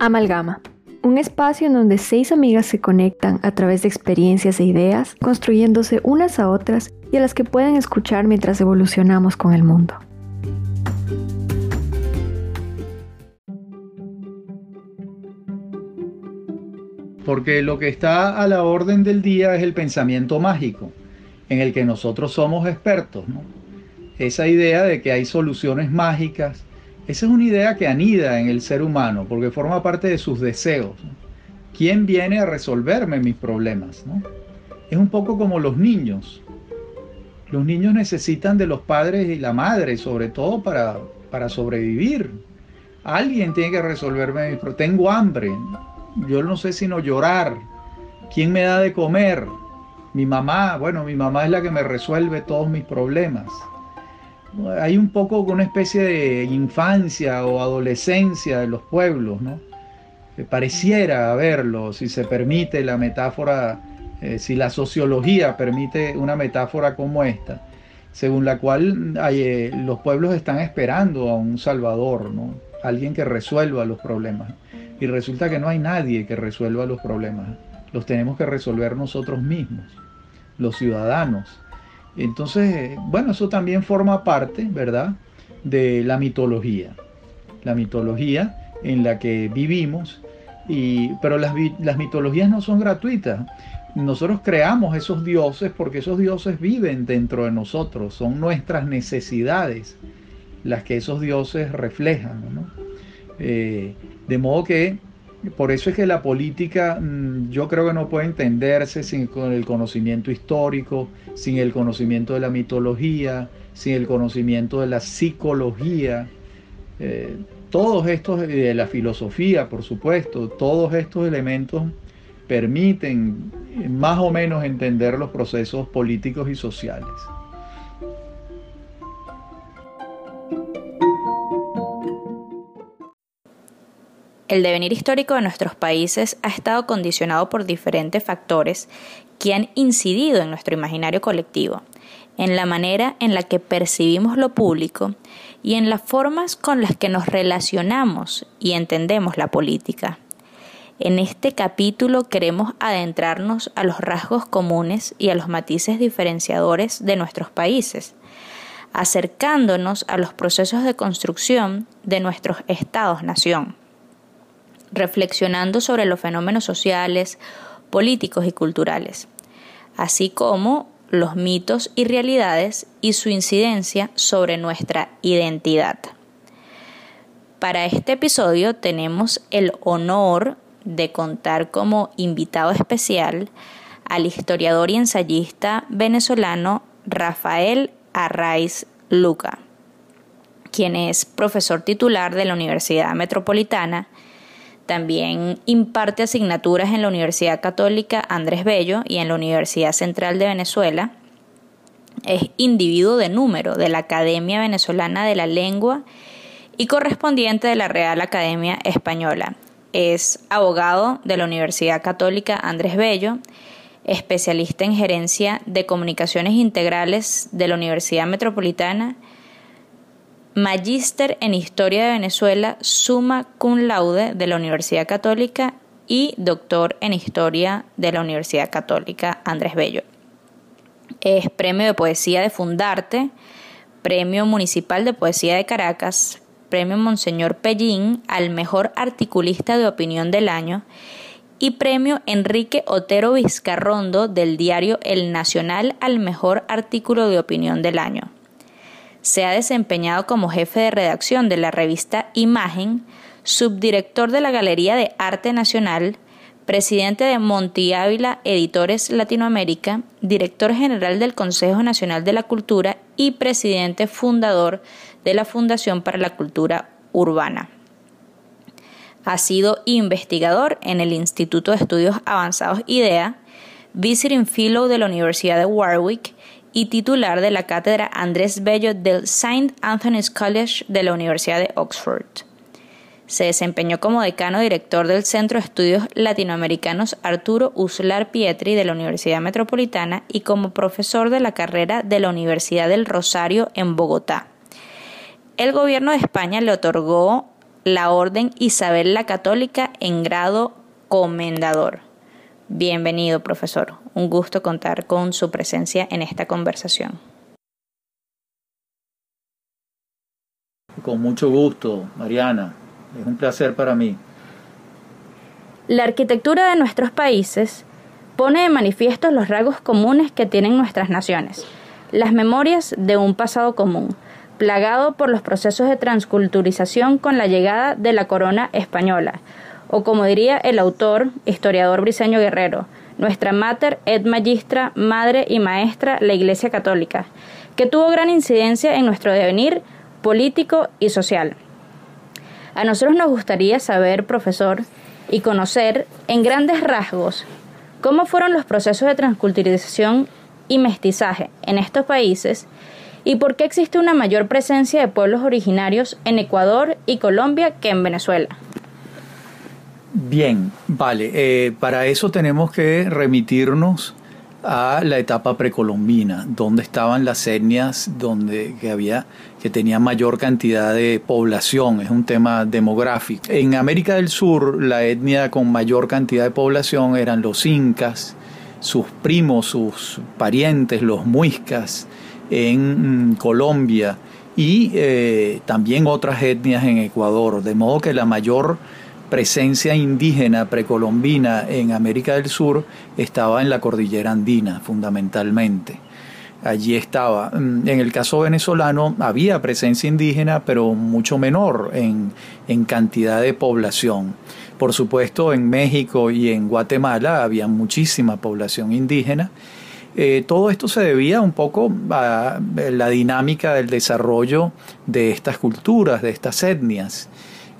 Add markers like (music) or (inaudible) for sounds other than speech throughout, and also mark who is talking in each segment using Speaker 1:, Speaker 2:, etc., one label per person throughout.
Speaker 1: Amalgama. Un espacio en donde seis amigas se conectan a través de experiencias e ideas, construyéndose unas a otras y a las que pueden escuchar mientras evolucionamos con el mundo.
Speaker 2: Porque lo que está a la orden del día es el pensamiento mágico, en el que nosotros somos expertos. Esa idea de que hay soluciones mágicas, esa es una idea que anida en el ser humano porque forma parte de sus deseos. ¿Quién viene a resolverme mis problemas? Es un poco como los niños. Los niños necesitan de los padres y la madre, sobre todo para, para sobrevivir. Alguien tiene que resolverme mis problemas. Tengo hambre. Yo no sé sino llorar. ¿Quién me da de comer? Mi mamá. Bueno, mi mamá es la que me resuelve todos mis problemas hay un poco una especie de infancia o adolescencia de los pueblos, ¿no? pareciera haberlo, si se permite la metáfora, eh, si la sociología permite una metáfora como esta, según la cual eh, los pueblos están esperando a un salvador, ¿no? alguien que resuelva los problemas. Y resulta que no hay nadie que resuelva los problemas, los tenemos que resolver nosotros mismos, los ciudadanos. Entonces, bueno, eso también forma parte, ¿verdad?, de la mitología. La mitología en la que vivimos, y, pero las, las mitologías no son gratuitas. Nosotros creamos esos dioses porque esos dioses viven dentro de nosotros, son nuestras necesidades las que esos dioses reflejan. ¿no? Eh, de modo que por eso es que la política mm, yo creo que no puede entenderse sin el conocimiento histórico, sin el conocimiento de la mitología, sin el conocimiento de la psicología, eh, todos estos, de la filosofía, por supuesto, todos estos elementos permiten más o menos entender los procesos políticos y sociales.
Speaker 3: El devenir histórico de nuestros países ha estado condicionado por diferentes factores que han incidido en nuestro imaginario colectivo, en la manera en la que percibimos lo público y en las formas con las que nos relacionamos y entendemos la política. En este capítulo queremos adentrarnos a los rasgos comunes y a los matices diferenciadores de nuestros países, acercándonos a los procesos de construcción de nuestros estados-nación reflexionando sobre los fenómenos sociales, políticos y culturales, así como los mitos y realidades y su incidencia sobre nuestra identidad. Para este episodio tenemos el honor de contar como invitado especial al historiador y ensayista venezolano Rafael Arraiz Luca, quien es profesor titular de la Universidad Metropolitana también imparte asignaturas en la Universidad Católica Andrés Bello y en la Universidad Central de Venezuela. Es individuo de número de la Academia Venezolana de la Lengua y correspondiente de la Real Academia Española. Es abogado de la Universidad Católica Andrés Bello, especialista en gerencia de comunicaciones integrales de la Universidad Metropolitana magíster en Historia de Venezuela, summa cum laude de la Universidad Católica y doctor en Historia de la Universidad Católica Andrés Bello. Es premio de poesía de Fundarte, premio municipal de poesía de Caracas, premio Monseñor Pellín al mejor articulista de opinión del año y premio Enrique Otero Vizcarrondo del diario El Nacional al mejor artículo de opinión del año. Se ha desempeñado como jefe de redacción de la revista Imagen, subdirector de la Galería de Arte Nacional, presidente de Monti Ávila Editores Latinoamérica, director general del Consejo Nacional de la Cultura y presidente fundador de la Fundación para la Cultura Urbana. Ha sido investigador en el Instituto de Estudios Avanzados IDEA, Visiting Fellow de la Universidad de Warwick y titular de la cátedra Andrés Bello del St. Anthony's College de la Universidad de Oxford. Se desempeñó como decano director del Centro de Estudios Latinoamericanos Arturo Uslar Pietri de la Universidad Metropolitana y como profesor de la carrera de la Universidad del Rosario en Bogotá. El gobierno de España le otorgó la Orden Isabel la Católica en grado comendador. Bienvenido, profesor. Un gusto contar con su presencia en esta conversación.
Speaker 2: Con mucho gusto, Mariana. Es un placer para mí.
Speaker 3: La arquitectura de nuestros países pone de manifiesto los rasgos comunes que tienen nuestras naciones, las memorias de un pasado común, plagado por los procesos de transculturización con la llegada de la corona española, o como diría el autor, historiador briseño guerrero, nuestra mater et magistra, madre y maestra, la Iglesia Católica, que tuvo gran incidencia en nuestro devenir político y social. A nosotros nos gustaría saber, profesor, y conocer en grandes rasgos cómo fueron los procesos de transculturización y mestizaje en estos países y por qué existe una mayor presencia de pueblos originarios en Ecuador y Colombia que en Venezuela.
Speaker 2: Bien, vale. Eh, para eso tenemos que remitirnos a la etapa precolombina, donde estaban las etnias, donde que había que tenía mayor cantidad de población, es un tema demográfico. En América del Sur, la etnia con mayor cantidad de población eran los incas, sus primos, sus parientes, los muiscas, en mm, Colombia y eh, también otras etnias en Ecuador, de modo que la mayor presencia indígena precolombina en América del Sur estaba en la cordillera andina, fundamentalmente. Allí estaba. Mm, en el caso venezolano había presencia indígena, pero mucho menor en, en cantidad de población. Por supuesto, en México y en Guatemala había muchísima población indígena. Eh, todo esto se debía un poco a la dinámica del desarrollo de estas culturas, de estas etnias.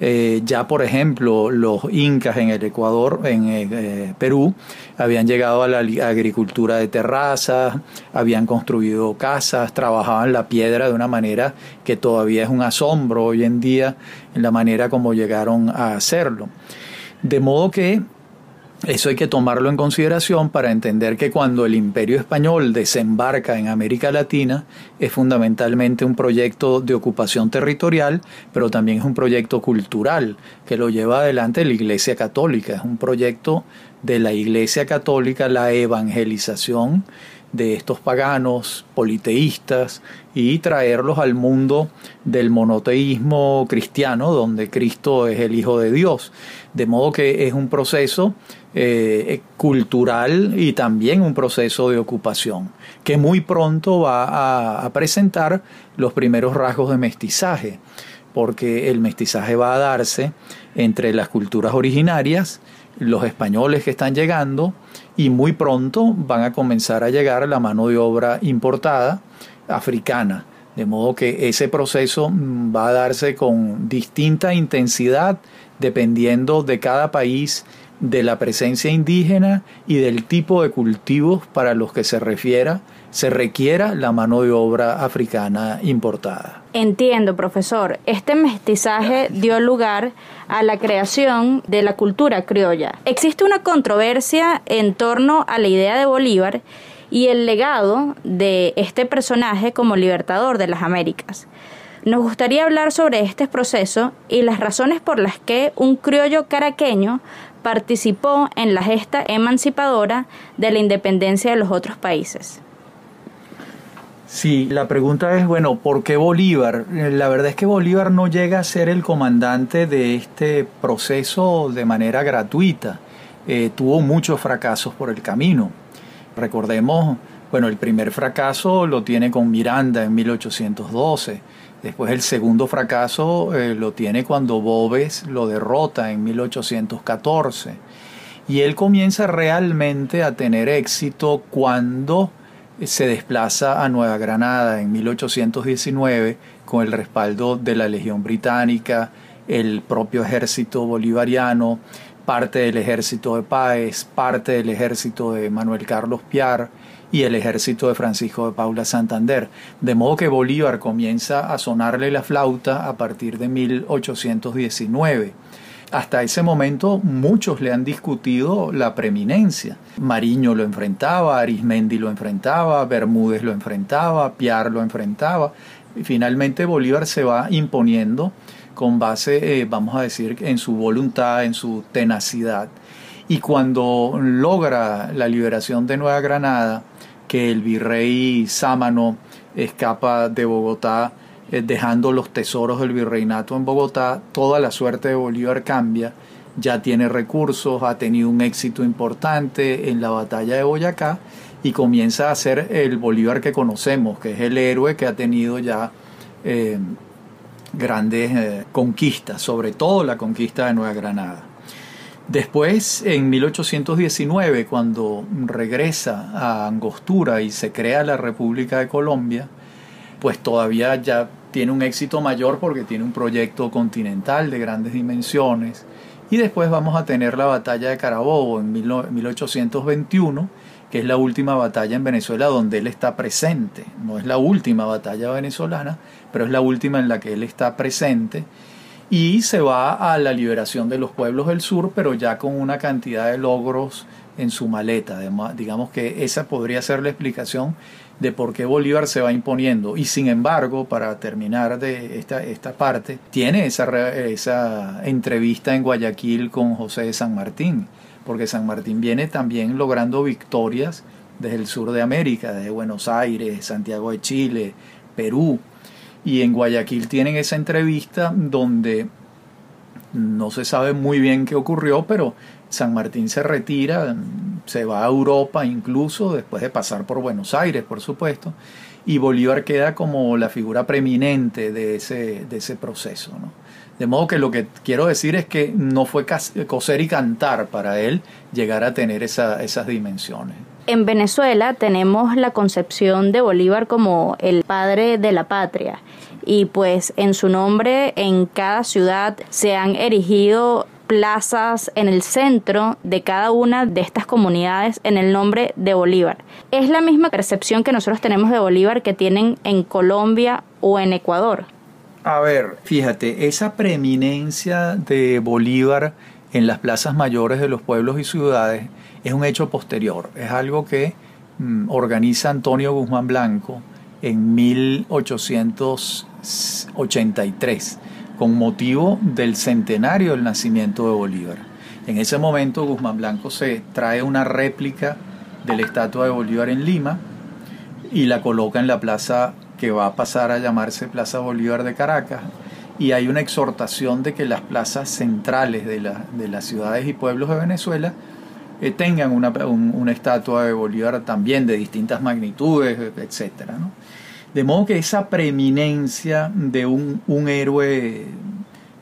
Speaker 2: Eh, ya, por ejemplo, los incas en el Ecuador, en eh, Perú, habían llegado a la agricultura de terrazas, habían construido casas, trabajaban la piedra de una manera que todavía es un asombro hoy en día en la manera como llegaron a hacerlo. De modo que eso hay que tomarlo en consideración para entender que cuando el imperio español desembarca en América Latina es fundamentalmente un proyecto de ocupación territorial, pero también es un proyecto cultural que lo lleva adelante la Iglesia Católica. Es un proyecto de la Iglesia Católica, la evangelización de estos paganos politeístas y traerlos al mundo del monoteísmo cristiano, donde Cristo es el Hijo de Dios. De modo que es un proceso eh, cultural y también un proceso de ocupación, que muy pronto va a, presentar los primeros rasgos de mestizaje, porque el mestizaje va a darse entre las culturas originarias, los españoles que están llegando, y muy pronto van a comenzar a llegar la mano de obra importada africana. De modo que ese proceso mm, va a darse con distinta intensidad dependiendo de cada país de la presencia indígena y del tipo de cultivos para los que se refiera se requiera la mano de obra africana importada.
Speaker 3: Entiendo, profesor. Este mestizaje dio lugar a la creación de la cultura criolla. Existe una controversia en torno a la idea de Bolívar y el legado de este personaje como libertador de las Américas. Nos gustaría hablar sobre este proceso y las razones por las que un criollo caraqueño participó en la gesta emancipadora de la independencia de los otros países.
Speaker 2: Sí, la pregunta es, bueno, ¿por qué Bolívar? La verdad es que Bolívar no llega a ser el comandante de este proceso de manera gratuita. Eh, tuvo muchos fracasos por el camino. Recordemos, bueno, el primer fracaso lo tiene con Miranda en 1812 Después el segundo fracaso eh, lo tiene cuando Bobes lo derrota en 1814. Y él comienza realmente a tener éxito cuando se desplaza a Nueva Granada en 1819 con el respaldo de la Legión Británica, el propio ejército bolivariano, parte del ejército de Páez, parte del ejército de Manuel Carlos Piar y el ejército de Francisco de Paula Santander. De modo que Bolívar comienza a sonarle la flauta a partir de 1819. Hasta ese momento muchos le han discutido la preeminencia. Mariño lo enfrentaba, Arismendi lo enfrentaba, Bermúdez lo enfrentaba, Piar lo enfrentaba. Y finalmente Bolívar se va imponiendo con base, eh, vamos a decir, en su voluntad, en su tenacidad. Y cuando logra la liberación de Nueva Granada, que el virrey Sámano escapa de Bogotá, eh, dejando los tesoros del virreinato en Bogotá, toda la suerte de Bolívar cambia, ya tiene recursos, ha tenido un éxito importante en la batalla de Boyacá y comienza a ser el Bolívar que conocemos, que es el héroe que ha tenido ya eh, grandes eh, conquistas, sobre todo la conquista de Nueva Granada. Después, en 1819, cuando regresa a Angostura y se crea la República de Colombia, pues todavía ya tiene un éxito mayor porque tiene un proyecto continental de grandes dimensiones. Y después vamos a tener la batalla de Carabobo en 1821, que es la última batalla en Venezuela donde él está presente. No es la última batalla venezolana, pero es la última en la que él está presente. Y se va a la liberación de los pueblos del sur, pero ya con una cantidad de logros en su maleta. Digamos que esa podría ser la explicación de por qué Bolívar se va imponiendo. Y sin embargo, para terminar de esta, esta parte, tiene esa, esa entrevista en Guayaquil con José de San Martín porque San Martín viene también logrando victorias desde el sur de América, desde Buenos Aires, Santiago de Chile, Perú. Y en Guayaquil tienen esa entrevista donde no se sabe muy bien qué ocurrió, pero San Martín se retira, se va a Europa incluso, después de pasar por Buenos Aires, por supuesto, y Bolívar queda como la figura preeminente de ese, de ese proceso. ¿no? De modo que lo que quiero decir es que no fue coser y cantar para él llegar a tener esas dimensiones.
Speaker 3: En Venezuela tenemos la concepción de Bolívar como el padre de la patria y pues en su nombre en cada ciudad se han erigido plazas en el centro de cada una de estas comunidades en el nombre de Bolívar. Es la misma percepción que nosotros tenemos de Bolívar que tienen en Colombia o en Ecuador.
Speaker 2: A ver, fíjate, esa preeminencia de Bolívar en las plazas mayores de los pueblos y ciudades es un hecho posterior, es algo que mm, organiza Antonio Guzmán Blanco en 1883 con motivo del centenario del nacimiento de Bolívar. En ese momento Guzmán Blanco se trae una réplica de la estatua de Bolívar en Lima y la coloca en la plaza que va a pasar a llamarse Plaza Bolívar de Caracas, y hay una exhortación de que las plazas centrales de, las ciudades y pueblos de Venezuela eh, tengan una, estatua de Bolívar también de distintas magnitudes, etc. De modo que esa preeminencia de un, un héroe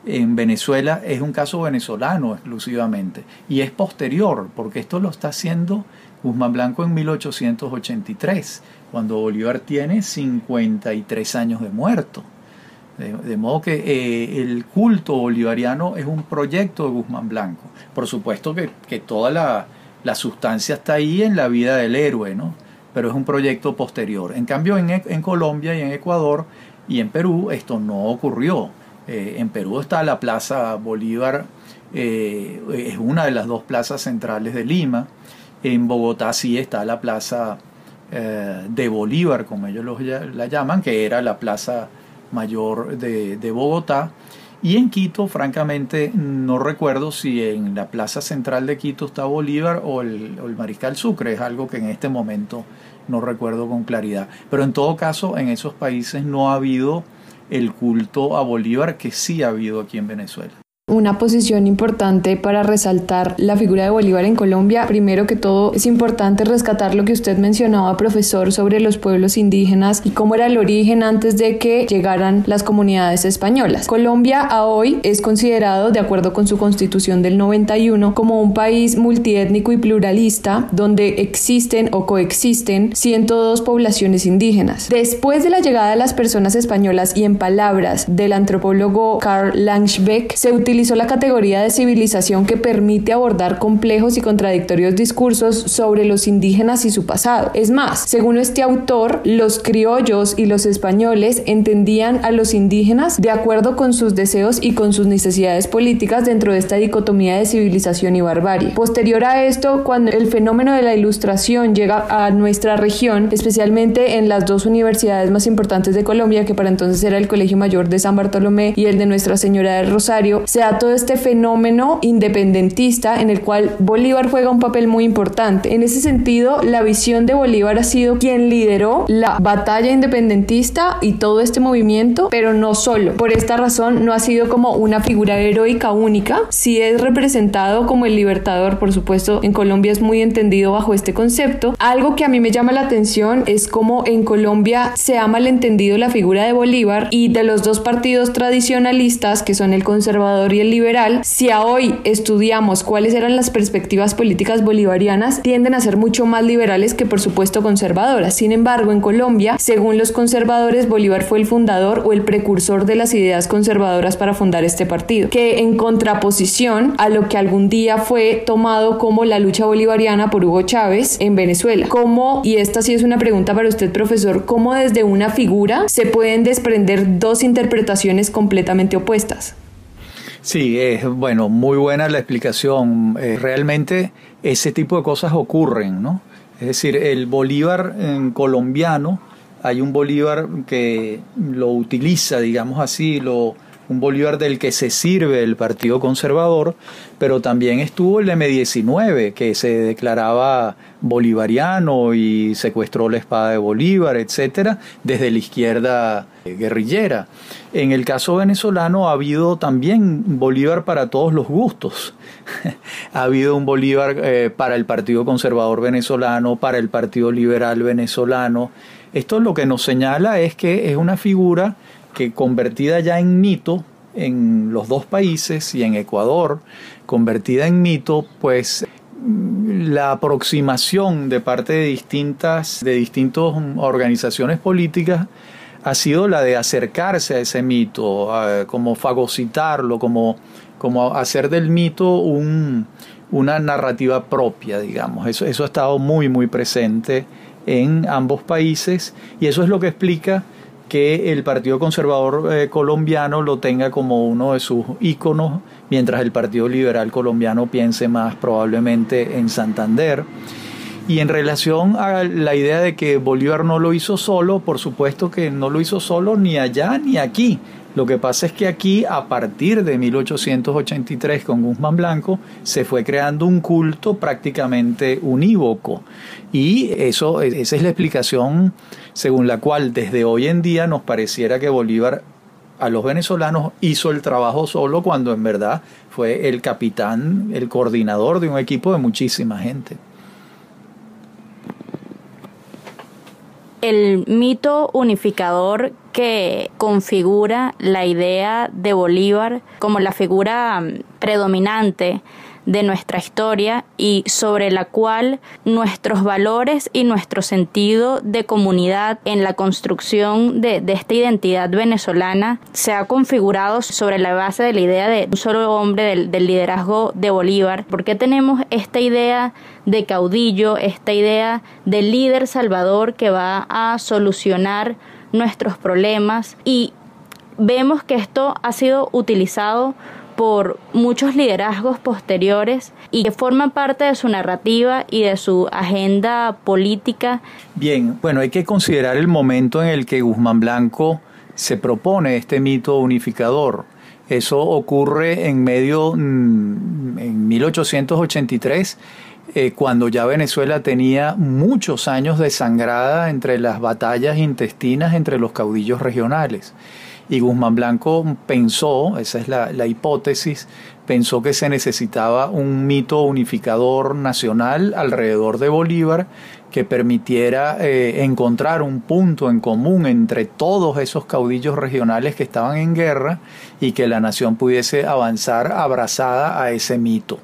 Speaker 2: en Venezuela es un caso venezolano exclusivamente y es posterior, porque esto lo está haciendo Guzmán Blanco en 1883 cuando Bolívar tiene 53 años de muerto. De, modo que eh, el culto bolivariano es un proyecto de Guzmán Blanco. Por supuesto que, toda la, sustancia está ahí en la vida del héroe, ¿no? pero es un proyecto posterior. En cambio, en, Colombia y en Ecuador y en Perú esto no ocurrió. Eh, en Perú está la Plaza Bolívar, eh, es una de las dos plazas centrales de Lima. En Bogotá sí está la Plaza de Bolívar, como ellos la llaman, que era la plaza mayor de, Bogotá. Y en Quito, francamente, no recuerdo si en la plaza central de Quito está Bolívar o el, o el, Mariscal Sucre, es algo que en este momento no recuerdo con claridad. Pero en todo caso, en esos países no ha habido el culto a Bolívar que sí ha habido aquí en Venezuela.
Speaker 1: Una posición importante para resaltar la figura de Bolívar en Colombia. Primero que todo, es importante rescatar lo que usted mencionaba, profesor, sobre los pueblos indígenas y cómo era el origen antes de que llegaran las comunidades españolas. Colombia a hoy es considerado, de acuerdo con su constitución del 91, como un país multiétnico y pluralista donde existen o coexisten 102 poblaciones indígenas. Después de la llegada de las personas españolas y en palabras del antropólogo Karl Langbeck, se utiliza utilizó la categoría de civilización que permite abordar complejos y contradictorios discursos sobre los indígenas y su pasado. Es más, según este autor, los criollos y los españoles entendían a los indígenas de acuerdo con sus deseos y con sus necesidades políticas dentro de esta dicotomía de civilización y barbarie. Posterior a esto, cuando el fenómeno de la ilustración llega a nuestra región, especialmente en las dos universidades más importantes de Colombia, que para entonces era el Colegio Mayor de San Bartolomé y el de Nuestra Señora del Rosario, se da todo este fenómeno independentista en el cual Bolívar juega un papel muy importante. En ese sentido, la visión de Bolívar ha sido quien lideró la batalla independentista y todo este movimiento, pero no solo. Por esta razón, no ha sido como una figura heroica única, si es representado como el libertador, por supuesto, en Colombia es muy entendido bajo este concepto. Algo que a mí me llama la atención es cómo en Colombia se ha malentendido la figura de Bolívar y de los dos partidos tradicionalistas, que son el conservador y el liberal, si a hoy estudiamos cuáles eran las perspectivas políticas bolivarianas, tienden a ser mucho más liberales que por supuesto conservadoras. Sin embargo, en Colombia, según los conservadores, Bolívar fue el fundador o el precursor de las ideas conservadoras para fundar este partido, que en contraposición a lo que algún día fue tomado como la lucha bolivariana por Hugo Chávez en Venezuela. ¿Cómo, y esta sí es una pregunta para usted, profesor, cómo desde una figura se pueden desprender dos interpretaciones completamente opuestas?
Speaker 2: Sí, es bueno, muy buena la explicación. Eh, realmente ese tipo de cosas ocurren, ¿no? Es decir, el Bolívar en colombiano, hay un Bolívar que lo utiliza, digamos así, lo, un Bolívar del que se sirve el Partido Conservador, pero también estuvo el M-19, que se declaraba bolivariano y secuestró la espada de Bolívar, etcétera, desde la izquierda guerrillera. En el caso venezolano ha habido también Bolívar para todos los gustos. (laughs) ha habido un Bolívar eh, para el Partido Conservador venezolano, para el Partido Liberal venezolano. Esto lo que nos señala es que es una figura que convertida ya en mito en los dos países y en Ecuador, convertida en mito, pues la aproximación de parte de distintas de distintas organizaciones políticas ha sido la de acercarse a ese mito, como fagocitarlo, como, como hacer del mito un, una narrativa propia, digamos. Eso, eso ha estado muy, muy presente en ambos países y eso es lo que explica que el Partido Conservador eh, colombiano lo tenga como uno de sus íconos, mientras el Partido Liberal colombiano piense más probablemente en Santander. Y en relación a la idea de que Bolívar no lo hizo solo, por supuesto que no lo hizo solo ni allá ni aquí. Lo que pasa es que aquí, a partir de 1883 con Guzmán Blanco, se fue creando un culto prácticamente unívoco. Y eso, esa es la explicación según la cual desde hoy en día nos pareciera que Bolívar a los venezolanos hizo el trabajo solo cuando en verdad fue el capitán, el coordinador de un equipo de muchísima gente.
Speaker 3: El mito unificador que configura la idea de Bolívar como la figura predominante de nuestra historia y sobre la cual nuestros valores y nuestro sentido de comunidad en la construcción de, esta identidad venezolana se ha configurado sobre la base de la idea de un solo hombre del, del liderazgo de Bolívar. ¿Por qué tenemos esta idea de caudillo, esta idea de líder salvador que va a solucionar nuestros problemas y vemos que esto ha sido utilizado por muchos liderazgos posteriores y que forman parte de su narrativa y de su agenda política.
Speaker 2: Bien, bueno, hay que considerar el momento en el que Guzmán Blanco se propone este mito unificador. Eso ocurre en medio, mm, en 1883, eh, cuando ya Venezuela tenía muchos años desangrada entre las batallas intestinas entre los caudillos regionales. Y Guzmán Blanco pensó, esa es la, hipótesis, pensó que se necesitaba un mito unificador nacional alrededor de Bolívar que permitiera eh, encontrar un punto en común entre todos esos caudillos regionales que estaban en guerra y que la nación pudiese avanzar abrazada a ese mito.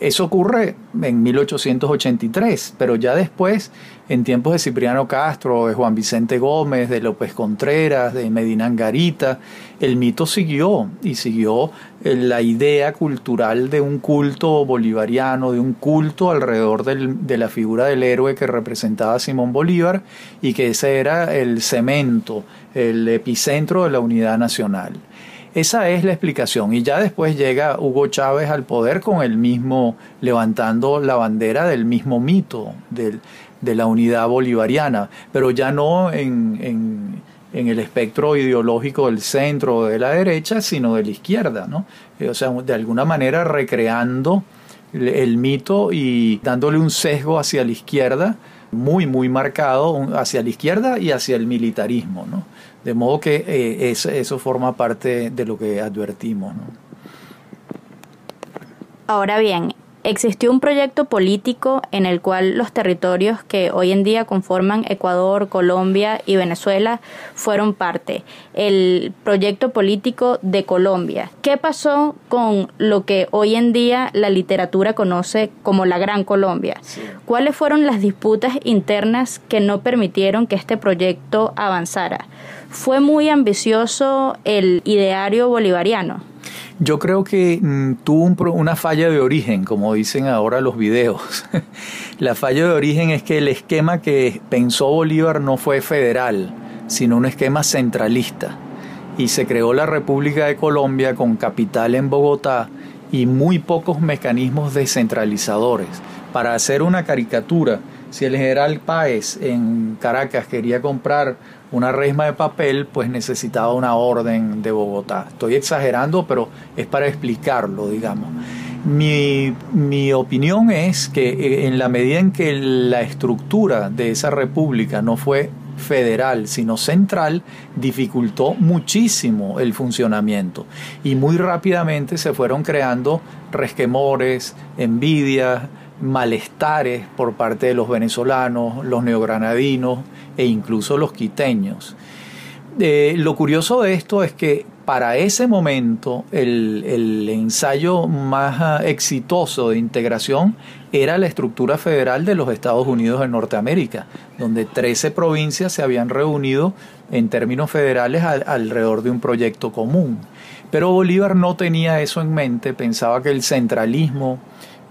Speaker 2: Eso ocurre en 1883, pero ya después, en tiempos de Cipriano Castro, de Juan Vicente Gómez, de López Contreras, de Medina Angarita, el mito siguió y siguió eh, la idea cultural de un culto bolivariano, de un culto alrededor de la figura del héroe que representaba Simón Bolívar y que ese era el cemento, el epicentro de la unidad nacional. Esa es la explicación. Y ya después llega Hugo Chávez al poder con el mismo, levantando la bandera del mismo mito de la unidad bolivariana, pero ya no en, el espectro ideológico del centro o de la derecha, sino de la izquierda, ¿no? Eh, o sea, de alguna manera recreando el mito y dándole un sesgo hacia la izquierda muy, muy marcado hacia la izquierda y hacia el militarismo, ¿no? De modo que eh, eso, forma parte de lo que advertimos.
Speaker 3: Ahora bien, existió un proyecto político en el cual los territorios que hoy en día conforman Ecuador, Colombia y Venezuela fueron parte. El proyecto político de Colombia. ¿Qué pasó con lo que hoy en día la literatura conoce como la Gran Colombia? ¿Cuáles fueron las disputas internas que no permitieron que este proyecto avanzara? ¿Fue muy ambicioso el ideario bolivariano?
Speaker 2: Yo creo que mm, tuvo una falla de origen, como dicen ahora los videos. (laughs) la falla de origen es que el esquema que pensó Bolívar no fue federal, sino un esquema centralista. Y se creó la República de Colombia con capital en Bogotá y muy pocos mecanismos descentralizadores. Para hacer una caricatura, si el general Páez en Caracas quería comprar una resma de papel, pues necesitaba una orden de Bogotá. Estoy exagerando, pero es para explicarlo, digamos. Mi, mi, opinión es que eh, en la medida en que la estructura de esa república no fue federal, sino central, dificultó muchísimo el funcionamiento. Y muy rápidamente se fueron creando resquemores, envidias, malestares por parte de los venezolanos, los neogranadinos e incluso los quiteños. Eh, lo curioso de esto es que para ese momento el, ensayo más ah, exitoso de integración era la estructura federal de los Estados Unidos de Norteamérica, donde 13 provincias se habían reunido en términos federales alrededor de un proyecto común. Pero Bolívar no tenía eso en mente, pensaba que el centralismo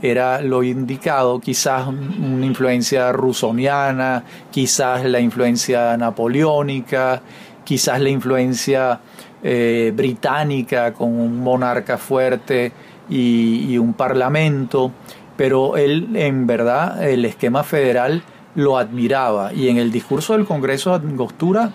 Speaker 2: era lo indicado, quizás una influencia rusoniana, quizás la influencia napoleónica, quizás la influencia eh, británica con un monarca fuerte y, un parlamento, pero él en verdad el esquema federal lo admiraba. Y en el discurso del Congreso de Angostura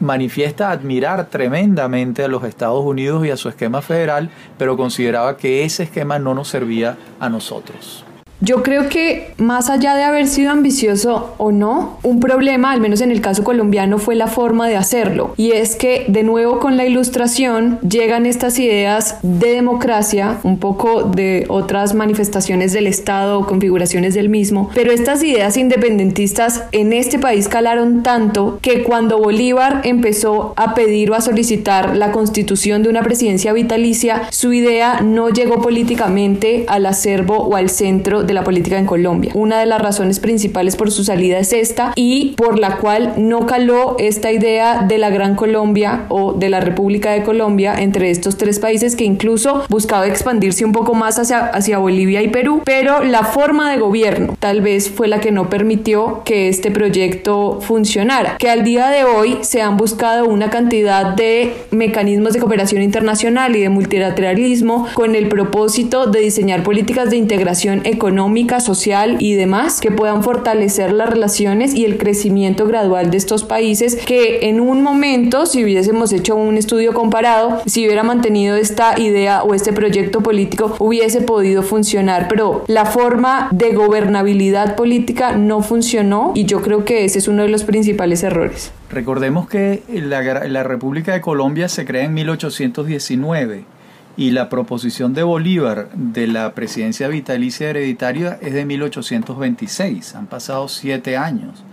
Speaker 2: manifiesta admirar tremendamente a los Estados Unidos y a su esquema federal, pero consideraba que ese esquema no nos servía a nosotros.
Speaker 1: Yo creo que más allá de haber sido ambicioso o no, un problema, al menos en el caso colombiano, fue la forma de hacerlo. Y es que de nuevo con la ilustración llegan estas ideas de democracia, un poco de otras manifestaciones del Estado o configuraciones del mismo, pero estas ideas independentistas en este país calaron tanto que cuando Bolívar empezó a pedir o a solicitar la constitución de una presidencia vitalicia, su idea no llegó políticamente al acervo o al centro de la política en Colombia. Una de las razones principales por su salida es esta y por la cual no caló esta idea de la Gran Colombia o de la República de Colombia entre estos tres países que incluso buscaba expandirse un poco más hacia, hacia Bolivia y Perú, pero la forma de gobierno tal vez fue la que no permitió que este proyecto funcionara, que al día de hoy se han buscado una cantidad de mecanismos de cooperación internacional y de multilateralismo con el propósito de diseñar políticas de integración económica económica, social y demás que puedan fortalecer las relaciones y el crecimiento gradual de estos países que en un momento, si hubiésemos hecho un estudio comparado, si hubiera mantenido esta idea o este proyecto político, hubiese podido funcionar, pero la forma de gobernabilidad política no funcionó y yo creo que ese es uno de los principales errores.
Speaker 2: Recordemos que la, la República de Colombia se crea en 1819 y la proposición de Bolívar de la presidencia vitalicia hereditaria es de 1826, han pasado siete años.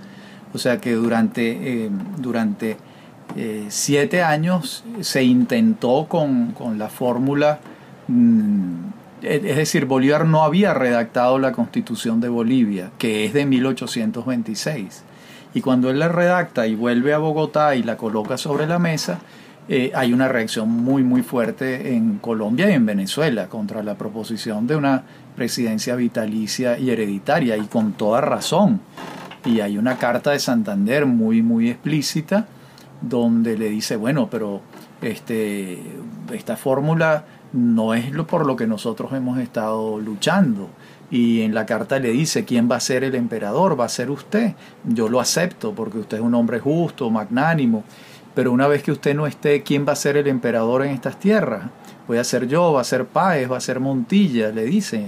Speaker 2: O sea que durante, eh, durante eh, siete años se intentó con, la fórmula mm, es decir, Bolívar no había redactado la constitución de Bolivia, que es de 1826. Y cuando él la redacta y vuelve a Bogotá y la coloca sobre la mesa, eh, hay una reacción muy, muy fuerte en Colombia y en Venezuela contra la proposición de una presidencia vitalicia y hereditaria, y con toda razón. Y hay una carta de Santander muy, muy explícita donde le dice, bueno, pero este, esta fórmula no es lo por lo que nosotros hemos estado luchando. Y en la carta le dice, ¿quién va a ser el emperador? Va a ser usted. Yo lo acepto porque usted es un hombre justo, magnánimo. Pero una vez que usted no esté, ¿quién va a ser el emperador en estas tierras? Voy a ser yo, va a ser Páez, va a ser Montilla, le dice.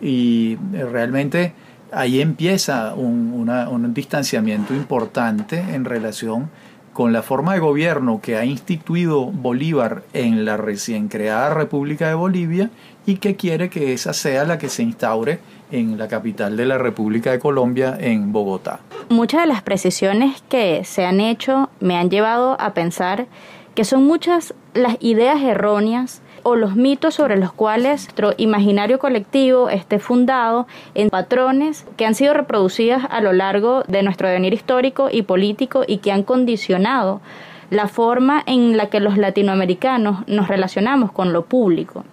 Speaker 2: Y realmente ahí empieza un, un distanciamiento importante en relación con la forma de gobierno que ha instituido Bolívar en la recién creada República de Bolivia y que quiere que esa sea la que se instaure en la capital de la República de Colombia, en Bogotá.
Speaker 3: Muchas de las precisiones que se han hecho me han llevado a pensar que son muchas las ideas erróneas o los mitos sobre los cuales nuestro imaginario colectivo esté fundado en patrones que han sido reproducidas a lo largo de nuestro devenir histórico y político y que han condicionado la forma en la que los latinoamericanos nos relacionamos con lo público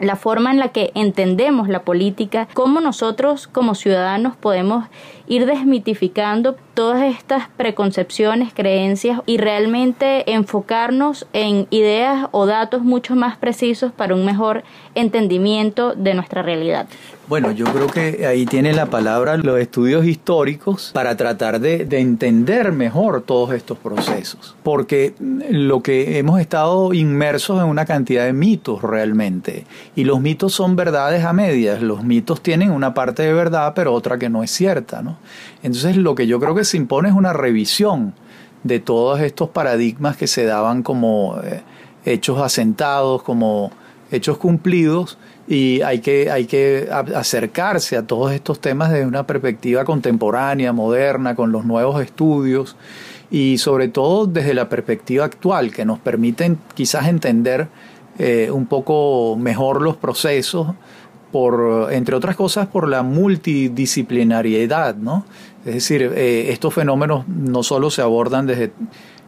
Speaker 3: la forma en la que entendemos la política, cómo nosotros como ciudadanos podemos ir desmitificando todas estas preconcepciones, creencias y realmente enfocarnos en ideas o datos mucho más precisos para un mejor entendimiento de nuestra realidad.
Speaker 2: Bueno, yo creo que ahí tiene la palabra los estudios históricos para tratar de, entender mejor todos estos procesos, porque lo que hemos estado inmersos en una cantidad de mitos realmente, y los mitos son verdades a medias, los mitos tienen una parte de verdad pero otra que no es cierta, ¿no? Entonces lo que yo creo que se impone es una revisión de todos estos paradigmas que se daban como eh, hechos asentados, como hechos cumplidos, y hay que, hay que acercarse a todos estos temas desde una perspectiva contemporánea, moderna, con los nuevos estudios y sobre todo desde la perspectiva actual que nos permiten quizás entender eh, un poco mejor los procesos por, entre otras cosas, por la multidisciplinariedad, ¿no? Es decir, eh, estos fenómenos no solo se abordan desde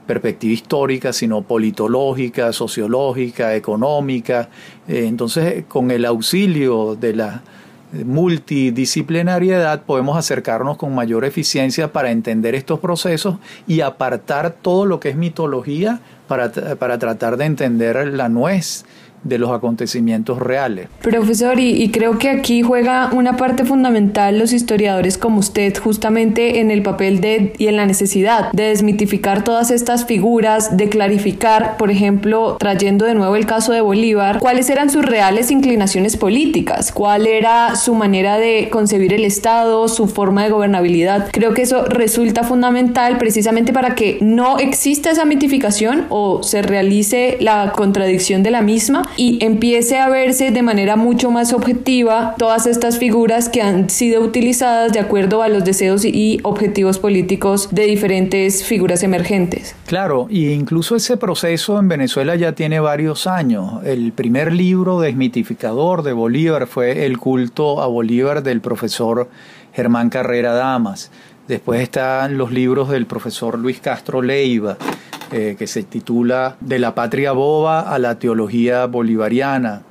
Speaker 2: perspectiva histórica, sino politológica, sociológica, económica. Eh, entonces, con el auxilio de la multidisciplinariedad podemos acercarnos con mayor eficiencia para entender estos procesos y apartar todo lo que es mitología para, para tratar de entender la nuez de los acontecimientos reales.
Speaker 1: Profesor, y, creo que aquí juega una parte fundamental los historiadores como usted, justamente en el papel de y en la necesidad de desmitificar todas estas figuras, de clarificar, por ejemplo, trayendo de nuevo el caso de Bolívar, cuáles eran sus reales inclinaciones políticas, cuál era su manera de concebir el Estado, su forma de gobernabilidad. Creo que eso resulta fundamental precisamente para que no exista esa mitificación o se realice la contradicción de la misma y empiece a verse de manera mucho más objetiva todas estas figuras que han sido utilizadas de acuerdo a los deseos y objetivos políticos de diferentes figuras emergentes.
Speaker 2: Claro, y incluso ese proceso en Venezuela ya tiene varios años. El primer libro desmitificador de Bolívar fue El culto a Bolívar del profesor Germán Carrera Damas. Después están los libros del profesor Luis Castro Leiva. Eh, que se titula De la patria boba a la teología bolivariana.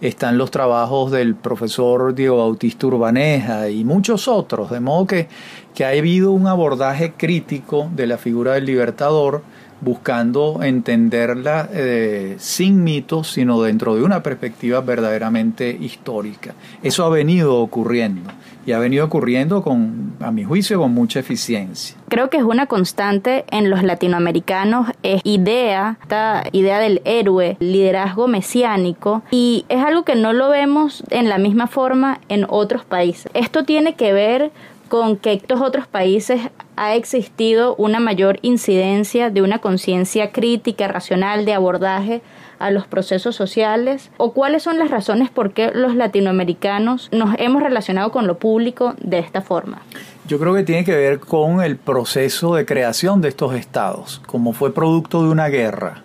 Speaker 2: Están los trabajos del profesor Diego Bautista Urbaneja y muchos otros, de modo que, que ha habido un abordaje crítico de la figura del libertador buscando entenderla eh, sin mitos, sino dentro de una perspectiva verdaderamente histórica. Eso ha venido ocurriendo y ha venido ocurriendo con, a mi juicio, con mucha eficiencia.
Speaker 3: Creo que es una constante en los latinoamericanos, es idea, esta idea del héroe, liderazgo mesiánico, y es algo que no lo vemos en la misma forma en otros países. Esto tiene que ver con que estos otros países ha existido una mayor incidencia de una conciencia crítica, racional, de abordaje a los procesos sociales? ¿O cuáles son las razones por qué los latinoamericanos nos hemos relacionado con lo público de esta forma?
Speaker 2: Yo creo que tiene que ver con el proceso de creación de estos estados, como fue producto de una guerra.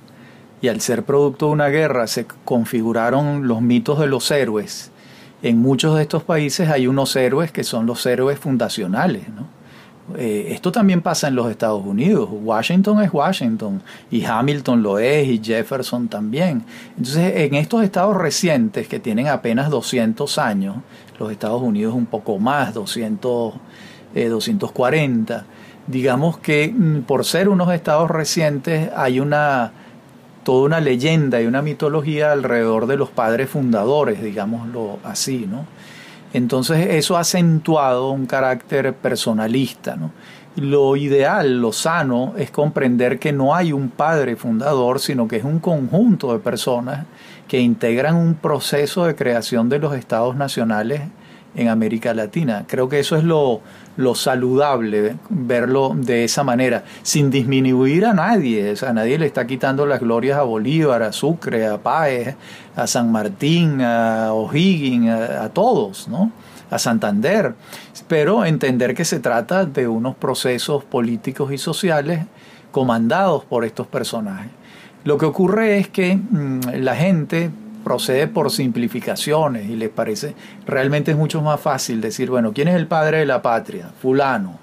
Speaker 2: y al ser producto de una guerra se configuraron los mitos de los héroes. En muchos de estos países hay unos héroes que son los héroes fundacionales, ¿no? Eh, esto también pasa en los Estados Unidos. Washington es Washington y Hamilton lo es y Jefferson también. Entonces, en estos estados recientes que tienen apenas 200 años, los Estados Unidos un poco más, 200, 240, eh, digamos que mm, por ser unos estados recientes hay una toda una leyenda y una mitología alrededor de los padres fundadores, digámoslo así, ¿no? Entonces eso ha acentuado un carácter personalista. ¿no? Lo ideal, lo sano, es comprender que no hay un padre fundador, sino que es un conjunto de personas que integran un proceso de creación de los estados nacionales en América Latina. Creo que eso es lo, lo saludable, verlo de esa manera, sin disminuir a nadie. Sea, nadie le está quitando las glorias a Bolívar, a Sucre, a Páez, a San Martín, a O'Higgins, a, a todos, ¿no? a Santander, pero entender que se trata de unos procesos políticos y sociales comandados por estos personajes. Lo que ocurre es que mm, la gente procede por simplificaciones y les parece, realmente es mucho más fácil decir, bueno, ¿quién es el padre de la patria? Fulano.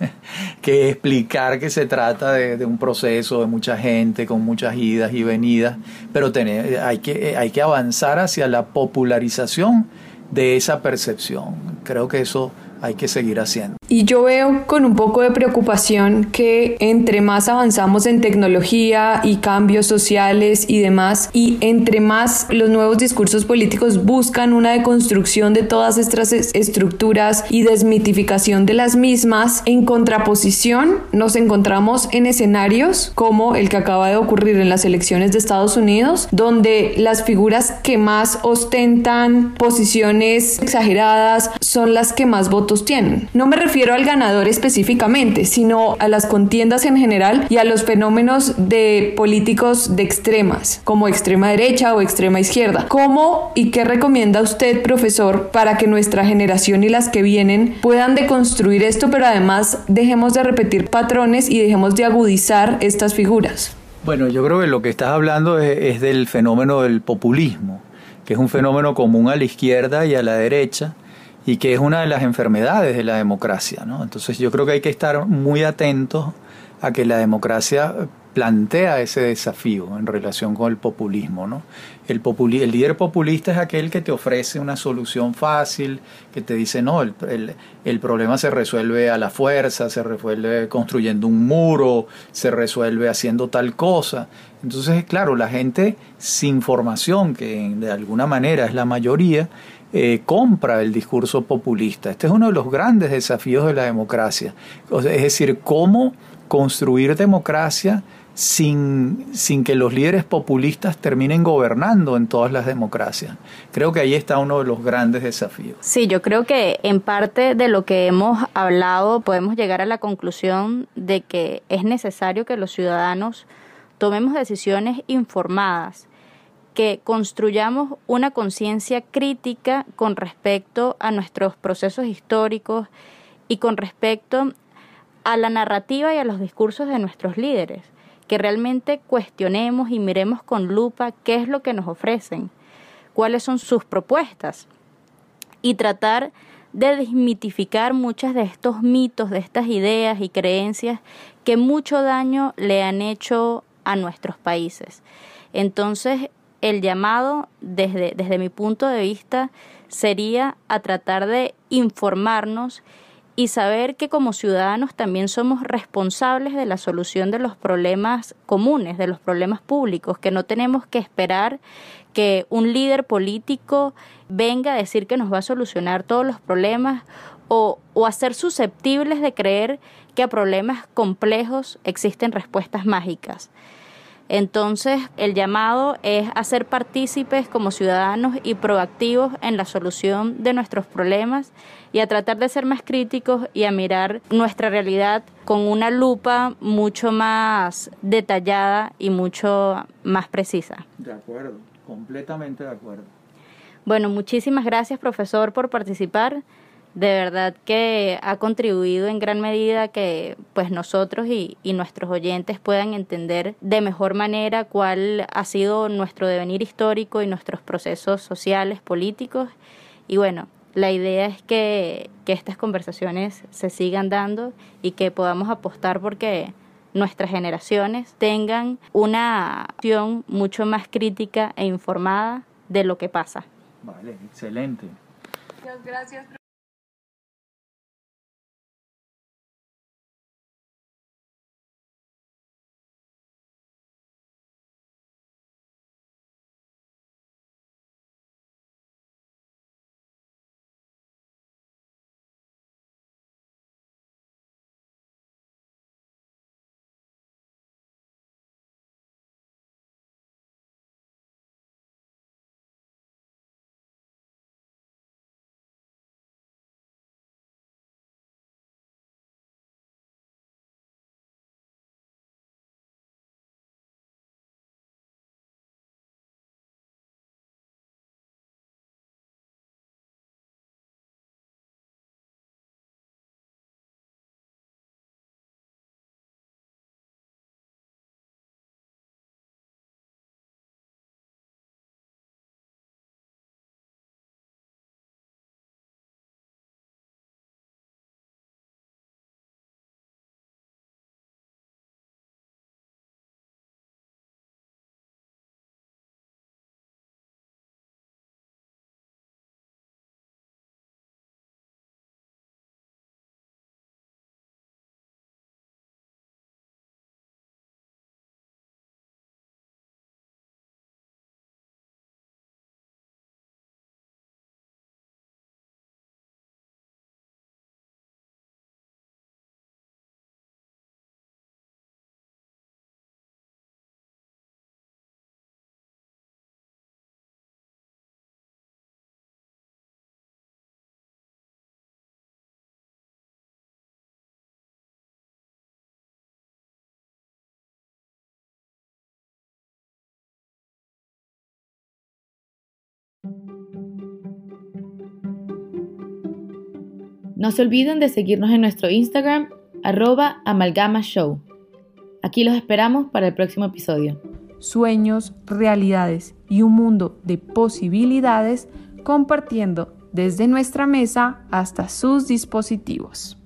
Speaker 2: (laughs) que explicar que se trata de, un proceso de mucha gente con muchas idas y venidas, pero tener, hay, que, hay que avanzar hacia la popularización de esa percepción. Creo que eso hay que seguir haciendo.
Speaker 1: Y yo veo con un poco de preocupación que entre más avanzamos en tecnología y cambios sociales y demás, y entre más los nuevos discursos políticos buscan una deconstrucción de todas estas estructuras y desmitificación de las mismas, en contraposición nos encontramos en escenarios como el que acaba de ocurrir en las elecciones de Estados Unidos, donde las figuras que más ostentan posiciones exageradas son las que más votos tienen. No me refiero al ganador específicamente, sino a las contiendas en general y a los fenómenos de políticos de extremas, como extrema derecha o extrema izquierda. ¿Cómo y qué recomienda usted, profesor, para que nuestra generación y las que vienen puedan deconstruir esto, pero además dejemos de repetir patrones y dejemos de agudizar estas figuras?
Speaker 2: Bueno, yo creo que lo que estás hablando es del fenómeno del populismo, que es un fenómeno común a la izquierda y a la derecha y que es una de las enfermedades de la democracia. ¿no? Entonces yo creo que hay que estar muy atentos a que la democracia plantea ese desafío en relación con el populismo. ¿no? El, líder populista es aquel que te ofrece una solución fácil, que te dice, no, el, el, el, problema se resuelve a la fuerza, se resuelve construyendo un muro, se resuelve haciendo tal cosa. Entonces, claro, la gente sin formación, que de alguna manera es la mayoría, eh, compra el discurso populista. Este es uno de los grandes desafíos de la democracia. es decir, cómo construir democracia sin, sin que los líderes populistas terminen gobernando en todas las democracias. Creo que ahí está uno de los grandes desafíos.
Speaker 3: Sí, yo creo que en parte de lo que hemos hablado podemos llegar a la conclusión de que es necesario que los ciudadanos tomemos decisiones informadas que construyamos una conciencia crítica con respecto a nuestros procesos históricos y con respecto a la narrativa y a los discursos de nuestros líderes, que realmente cuestionemos y miremos con lupa qué es lo que nos ofrecen, cuáles son sus propuestas y tratar de desmitificar muchas de estos mitos, de estas ideas y creencias que mucho daño le han hecho a nuestros países. Entonces, el llamado, desde, desde mi punto de vista, sería a tratar de informarnos y saber que como ciudadanos también somos responsables de la solución de los problemas comunes, de los problemas públicos, que no tenemos que esperar que un líder político venga a decir que nos va a solucionar todos los problemas o, o a ser susceptibles de creer que a problemas complejos existen respuestas mágicas. Entonces, el llamado es a ser partícipes como ciudadanos y proactivos en la solución de nuestros problemas y a tratar de ser más críticos y a mirar nuestra realidad con una lupa mucho más detallada y mucho más precisa.
Speaker 2: De acuerdo, completamente de acuerdo.
Speaker 3: Bueno, muchísimas gracias profesor por participar. De verdad que ha contribuido en gran medida que pues nosotros y, y, nuestros oyentes puedan entender de mejor manera cuál ha sido nuestro devenir histórico y nuestros procesos sociales, políticos. Y bueno, la idea es que, que estas conversaciones se sigan dando y que podamos apostar porque nuestras generaciones tengan una acción mucho más crítica e informada de lo que pasa.
Speaker 2: Vale, excelente.
Speaker 1: Muchas gracias.
Speaker 4: No se olviden de seguirnos en nuestro Instagram, arroba amalgamashow. Aquí los esperamos para el próximo episodio.
Speaker 1: Sueños, realidades y un mundo de posibilidades compartiendo desde nuestra mesa hasta sus dispositivos.